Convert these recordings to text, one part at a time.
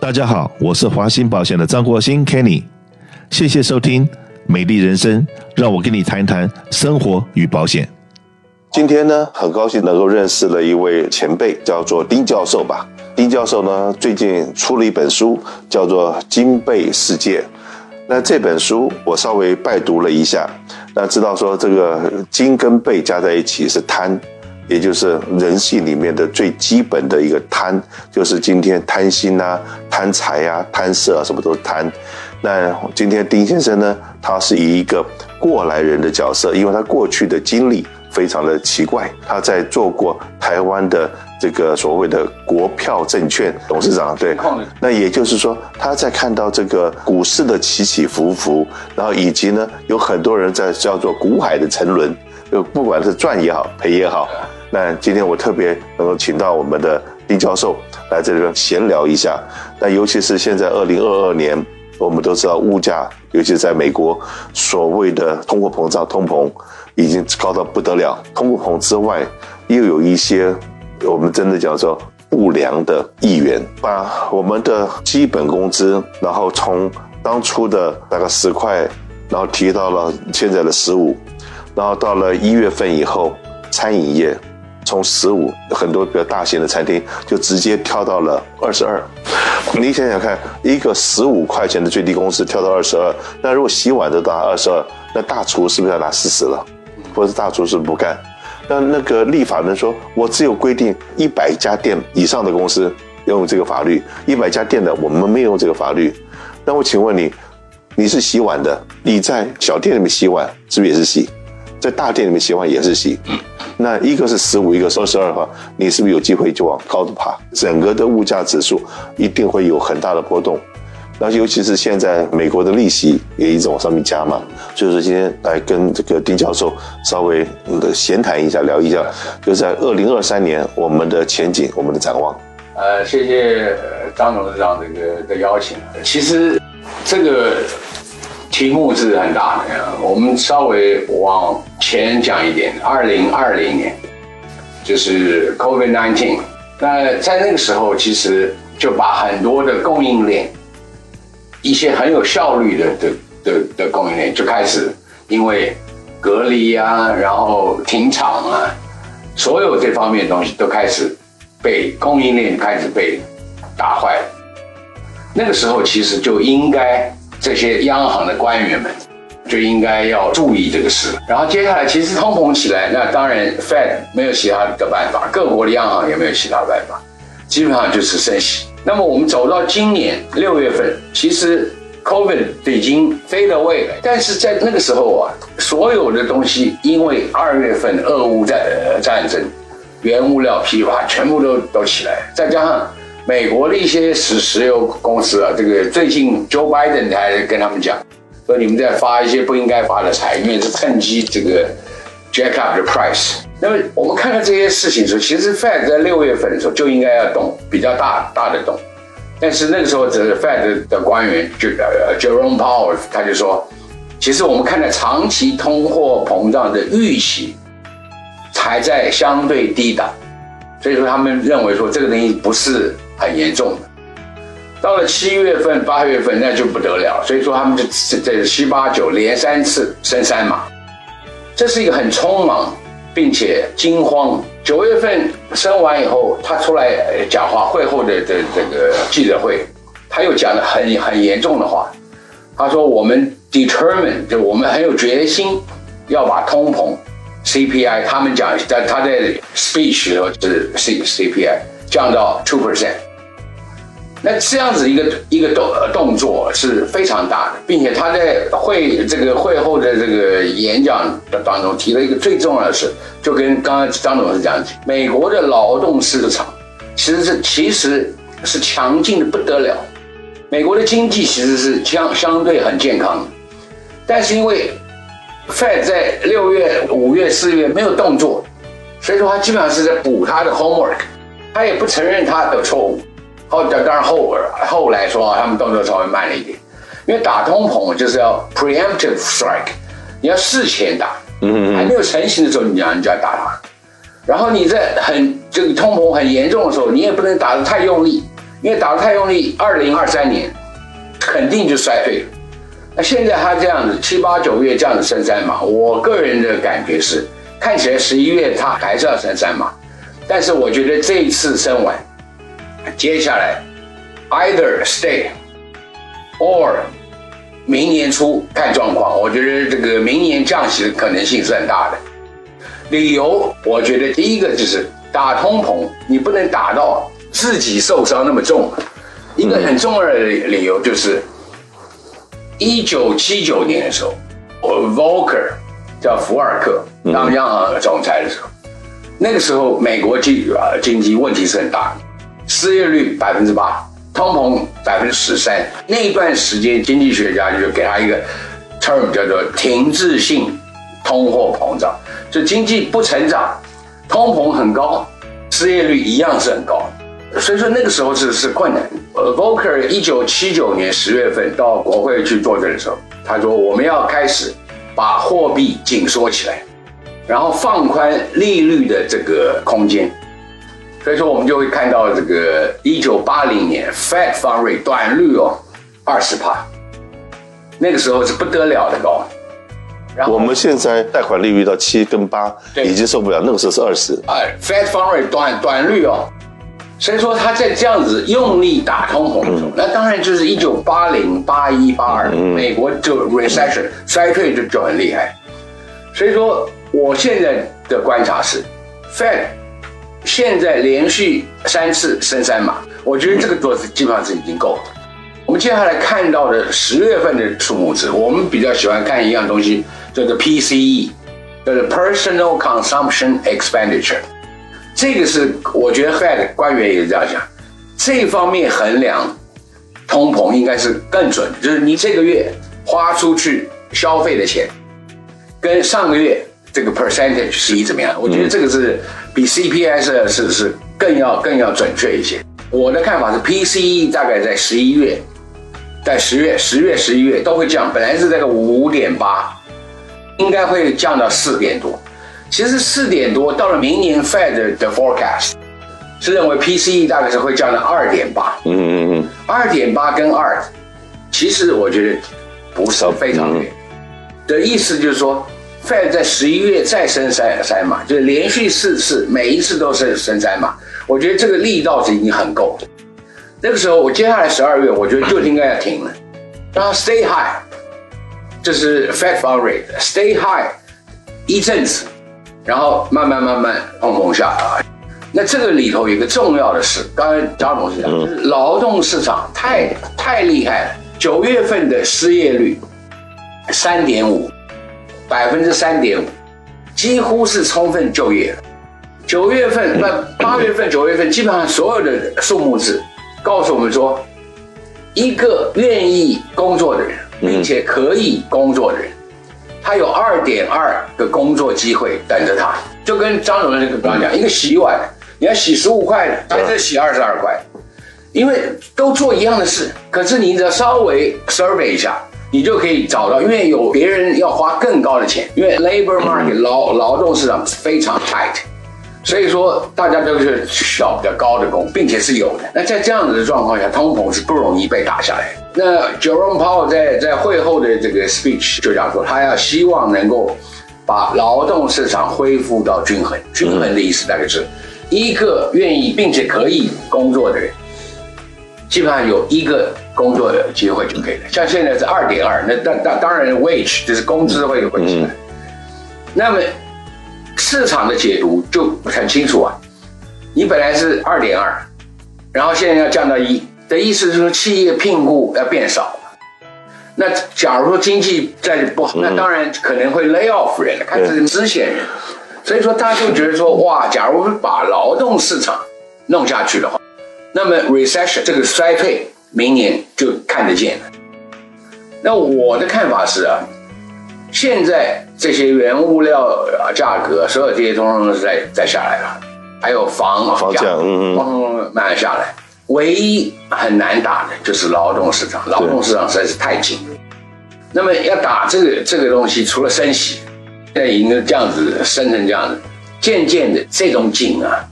大家好，我是华兴保险的张国兴 Kenny，谢谢收听《美丽人生》，让我跟你谈一谈生活与保险。今天呢，很高兴能够认识了一位前辈，叫做丁教授吧。丁教授呢，最近出了一本书，叫做《金贝世界》。那这本书我稍微拜读了一下，那知道说这个金跟贝加在一起是贪。也就是人性里面的最基本的一个贪，就是今天贪心啊、贪财啊、贪色啊，什么都是贪。那今天丁先生呢，他是以一个过来人的角色，因为他过去的经历非常的奇怪。他在做过台湾的这个所谓的国票证券董事长，对。那也就是说，他在看到这个股市的起起伏伏，然后以及呢，有很多人在叫做股海的沉沦，就不管是赚也好，赔也好。那今天我特别能够请到我们的丁教授来这里边闲聊一下。那尤其是现在二零二二年，我们都知道物价，尤其在美国，所谓的通货膨胀、通膨已经高到不得了。通货膨之外，又有一些我们真的叫做不良的议员，把我们的基本工资，然后从当初的大概十块，然后提到了现在的十五，然后到了一月份以后，餐饮业。从十五很多比较大型的餐厅就直接跳到了二十二，你想想看，一个十五块钱的最低工资跳到二十二，那如果洗碗都拿二十二，那大厨是不是要拿四十了？或者大厨是不干？那那个立法人说，我只有规定一百家店以上的公司用这个法律，一百家店的我们没有这个法律。那我请问你，你是洗碗的，你在小店里面洗碗是不是也是洗？在大店里面洗碗也是洗，那一个是十五，一个是二十二话，你是不是有机会就往高的爬？整个的物价指数一定会有很大的波动，那尤其是现在美国的利息也一直往上面加嘛。所以说今天来跟这个丁教授稍微的闲谈一下，聊一下，就在二零二三年我们的前景，我们的展望。呃，谢谢张董事长这个的邀请。其实这个。题目是很大的呀，我们稍微往前讲一点。二零二零年就是 COVID-19，那在那个时候，其实就把很多的供应链，一些很有效率的的的的供应链就开始因为隔离啊，然后停厂啊，所有这方面的东西都开始被供应链开始被打坏了。那个时候其实就应该。这些央行的官员们就应该要注意这个事。然后接下来，其实通膨起来，那当然 Fed 没有其他的办法，各国的央行也没有其他办法，基本上就是升息。那么我们走到今年六月份，其实 COVID 已经飞了位了，但是在那个时候啊，所有的东西因为二月份俄乌战呃战争，原物料批发全部都都起来，再加上。美国的一些石石油公司啊，这个最近 Joe Biden 还跟他们讲，说你们在发一些不应该发的财，因为是趁机这个 jack up the price。那么我们看看这些事情的时候，其实 Fed 在六月份的时候就应该要动比较大大的动，但是那个时候这 Fed 的官员就呃 Jerome Powell 他就说，其实我们看到长期通货膨胀的预期还在相对低档，所以说他们认为说这个东西不是。很严重的，到了七月份、八月份那就不得了，所以说他们就这七八九连三次升三码，这是一个很匆忙并且惊慌。九月份升完以后，他出来讲话，会后的的这个记者会，他又讲了很很严重的话，他说我们 determine 就我们很有决心要把通膨 CPI，他们讲在他在 speech 时候是 C CPI 降到 two percent。那这样子一个一个动动作是非常大的，并且他在会这个会后的这个演讲的当中提了一个最重要的事，就跟刚刚张总是讲，美国的劳动市场其实是其实是强劲的不得了，美国的经济其实是相相对很健康的，但是因为 Fed 在六月、五月、四月没有动作，所以说他基本上是在补他的 homework，他也不承认他的错误。后当然后后来说啊，他们动作稍微慢了一点，因为打通膨就是要 preemptive strike，你要事前打，嗯，还没有成型的时候，你要你就要打。它，然后你在很这个通膨很严重的时候，你也不能打得太用力，因为打得太用力，二零二三年肯定就衰退。了。那现在它这样子七八九月这样子升三码，我个人的感觉是，看起来十一月它还是要升三码，但是我觉得这一次升完，接下来 either stay or 明年初看状况，我觉得这个明年降息的可能性是很大的。理由，我觉得第一个就是打通膨，你不能打到自己受伤那么重。一个很重要的理由就是，一九七九年的时候，我 Volcker 叫福尔克当央行总裁的时候，那个时候美国经啊经济问题是很大的，失业率百分之八，通膨百分之十三。那一段时间，经济学家就给他一个 term 叫做停滞性通货膨胀。就经济不成长，通膨很高，失业率一样是很高，所以说那个时候是是困难。呃，Volcker 一九七九年十月份到国会去作证的时候，他说我们要开始把货币紧缩起来，然后放宽利率的这个空间。所以说我们就会看到这个一九八零年 Fed Fund Rate 短率哦二十帕，那个时候是不得了的高。我们现在贷款利率到七跟八，已经受不了。那个时候是二十。哎，Fed Fund Rate 短短率哦，所以说他在这样子用力打通膨的时候，那当然就是一九八零、八一、八二，美国就 recession 衰退就就很厉害。所以说，我现在的观察是，Fed 现在连续三次升三码，我觉得这个做基本上是已经够了。我们接下来看到的十月份的数目字，我们比较喜欢看一样东西。叫做 PCE，叫做 Personal Consumption Expenditure，这个是我觉得 Fed 官员也是这样讲，这方面衡量通膨应该是更准，就是你这个月花出去消费的钱，跟上个月这个 percentage 是一怎么样？我觉得这个是比 CPS 是是是更要更要准确一些。我的看法是 PCE 大概在十一月，在十月、十月、十一月都会降，本来是这个五点八。应该会降到四点多，其实四点多到了明年 Fed 的 forecast 是认为 PCE 大概是会降到二点八，嗯嗯嗯，二点八跟二，其实我觉得不是非常远的意思就是说，Fed 在十一月再升三三码，就是连续四次，每一次都是升三码，我觉得这个力道是已经很够。那个时候我接下来十二月，我觉得就应该要停了，让它 stay high。这是 Fed Fund Rate stay high 一阵子，然后慢慢慢慢碰碰下啊。那这个里头有一个重要的事，刚才张董事讲，就是劳动市场太太厉害了。九月份的失业率三点五，百分之三点五，几乎是充分就业了。九月份那八月份、九月份，基本上所有的数目字告诉我们说，一个愿意工作的人。并且可以工作的人，他有二点二个工作机会等着他，就跟张总那个刚刚讲，一个洗碗你要洗十五块的，但是洗二十二块，因为都做一样的事，可是你只要稍微 survey 一下，你就可以找到，因为有别人要花更高的钱，因为 labor market 劳劳动市场非常 tight。所以说，大家都是需要比较高的工，并且是有的。那在这样子的状况下，通膨是不容易被打下来。那 Jerome Powell 在在会后的这个 speech 就讲说，他要希望能够把劳动市场恢复到均衡。均衡的意思大概是，一个愿意并且可以工作的人，基本上有一个工作的机会就可以了。像现在是二点二，那当当当然 wage 就是工资会会起来。那么。市场的解读就很清楚啊，你本来是二点二，然后现在要降到一，的意思是说企业聘雇要变少了。那假如说经济再不好，那当然可能会 lay off 人，开始支遣人。所以说大家就觉得说，哇，假如把劳动市场弄下去的话，那么 recession 这个衰退明年就看得见了。那我的看法是啊。现在这些原物料价格，所有这些东西都是在在下来了，还有房房价，嗯嗯，慢慢下来。唯一很难打的就是劳动市场，劳动市场实在是太紧。那么要打这个这个东西，除了升息，现在已经这样子升成这样子，渐渐的这种紧啊，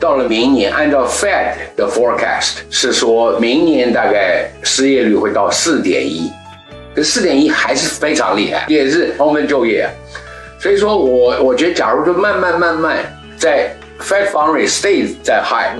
到了明年，按照 Fed 的 forecast 是说明年大概失业率会到四点一，可四点一还是非常厉害，也是充分就业。所以说我我觉得，假如说慢慢慢慢在 Fed fund rate stays 在 high，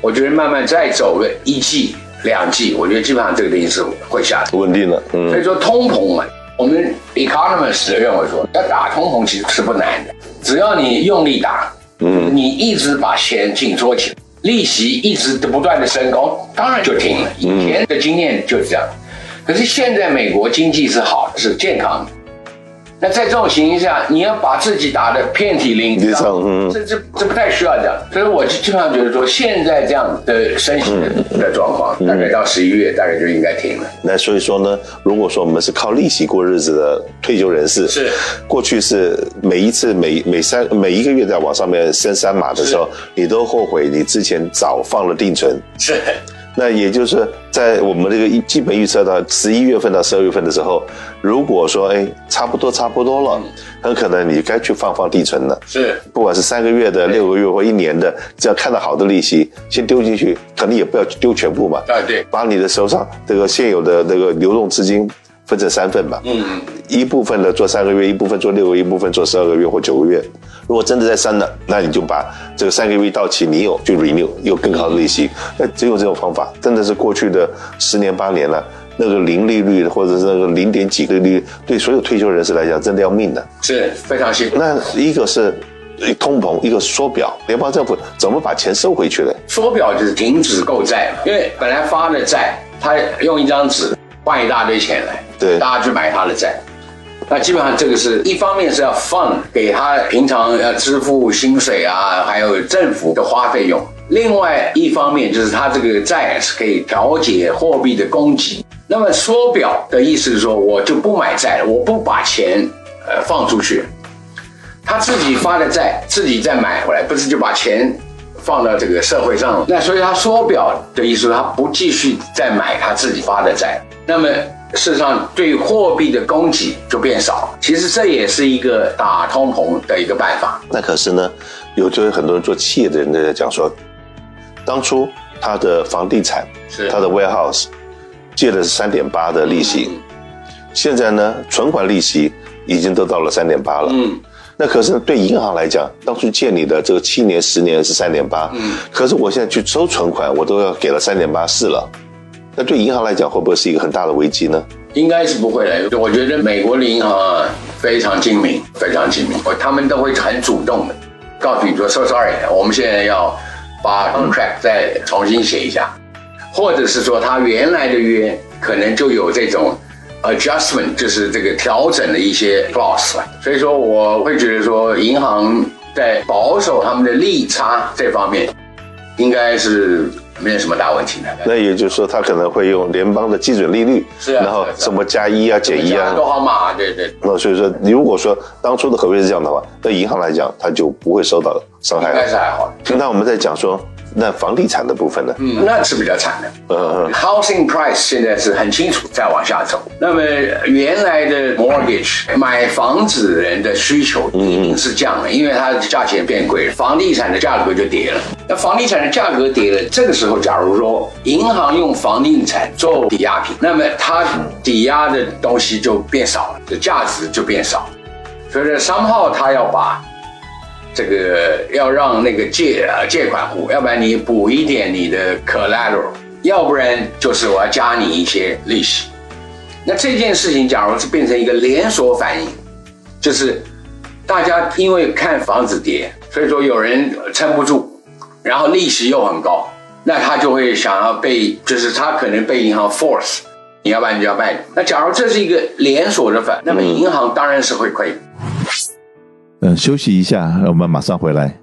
我觉得慢慢再走个一季两季，我觉得基本上这个东西是会下来稳定了。嗯，所以说通膨嘛，我们 economist 认为说要打通膨其实是不难的，只要你用力打。嗯，你一直把钱紧缩起来，利息一直不断的升高，当然就停了。以前的经验就是这样，可是现在美国经济是好的，是健康的。那在这种情形下，你要把自己打得遍体鳞伤，这这这不太需要这样。所以我就基本上觉得说，现在这样的升息的状况，大概到十一月，大概就应该停了。那所以说呢，如果说我们是靠利息过日子的退休人士，是过去是每一次每每三每一个月在往上面升三码的时候，你都后悔你之前早放了定存。是。那也就是在我们这个基本预测到十一月份到十二月份的时候，如果说哎差不多差不多了，很可能你该去放放地存了。是，不管是三个月的、六个月或一年的，只要看到好的利息，先丢进去，可能也不要丢全部嘛。对对，把你的手上这个现有的这个流动资金。分成三份吧，嗯，一部分的做三个月，一部分做六个月，一部分做十二个月或九个月。如果真的在升了，那你就把这个三个月到期，你有就 renew，有更好的利息。那只有这种方法，真的是过去的十年八年了，那个零利率或者是那个零点几利率，对所有退休人士来讲，真的要命的，是非常辛苦。那一个是通膨，一个缩表，联邦政府怎么把钱收回去呢？缩表就是停止购债，因为本来发的债，他用一张纸。换一大堆钱来，对，大家去买他的债，那基本上这个是一方面是要放给他平常要支付薪水啊，还有政府的花费用；另外一方面就是他这个债是可以调节货币的供给。那么缩表的意思是说，我就不买债了，我不把钱呃放出去，他自己发的债自己再买回来，不是就把钱放到这个社会上？那所以他缩表的意思，他不继续再买他自己发的债。那么，事实上，对货币的供给就变少。其实这也是一个打通膨的一个办法。那可是呢，有就有很多人做企业的人在讲说，当初他的房地产，是他的 warehouse 借的是三点八的利息，现在呢，存款利息已经都到了三点八了。嗯，那可是对银行来讲，当初借你的这个七年、十年是三点八，嗯，可是我现在去收存款，我都要给了三点八四了。那对银行来讲，会不会是一个很大的危机呢？应该是不会的。我觉得美国的银行啊，非常精明，非常精明。他们都会很主动的告诉你说，sorry，我们现在要把 contract 再重新写一下，或者是说他原来的约可能就有这种 adjustment，就是这个调整的一些 clause。所以说，我会觉得说，银行在保守他们的利差这方面，应该是。没有什么大问题的。那也就是说，他可能会用联邦的基准利率，是啊，然后什么加一啊、减一啊，多好嘛，对对。那所以说，如果说当初的合约是这样的话，对银行来讲，他就不会受到伤害。应该是还好。那我们在讲说。那房地产的部分呢？嗯，那是比较惨的。嗯嗯，housing price 现在是很清楚在往下走。那么原来的 mortgage 买房子人的需求一定是降了，因为它的价钱变贵了，房地产的价格就跌了。那房地产的价格跌了，这个时候假如说银行用房地产做抵押品，那么它抵押的东西就变少了，价值就变少。所以呢，商号他要把。这个要让那个借啊借款户，要不然你补一点你的 collateral，要不然就是我要加你一些利息。那这件事情，假如是变成一个连锁反应，就是大家因为看房子跌，所以说有人撑不住，然后利息又很高，那他就会想要被，就是他可能被银行 force，你要不然你就要卖。那假如这是一个连锁的反，那么银行当然是会亏。嗯休息一下，我们马上回来。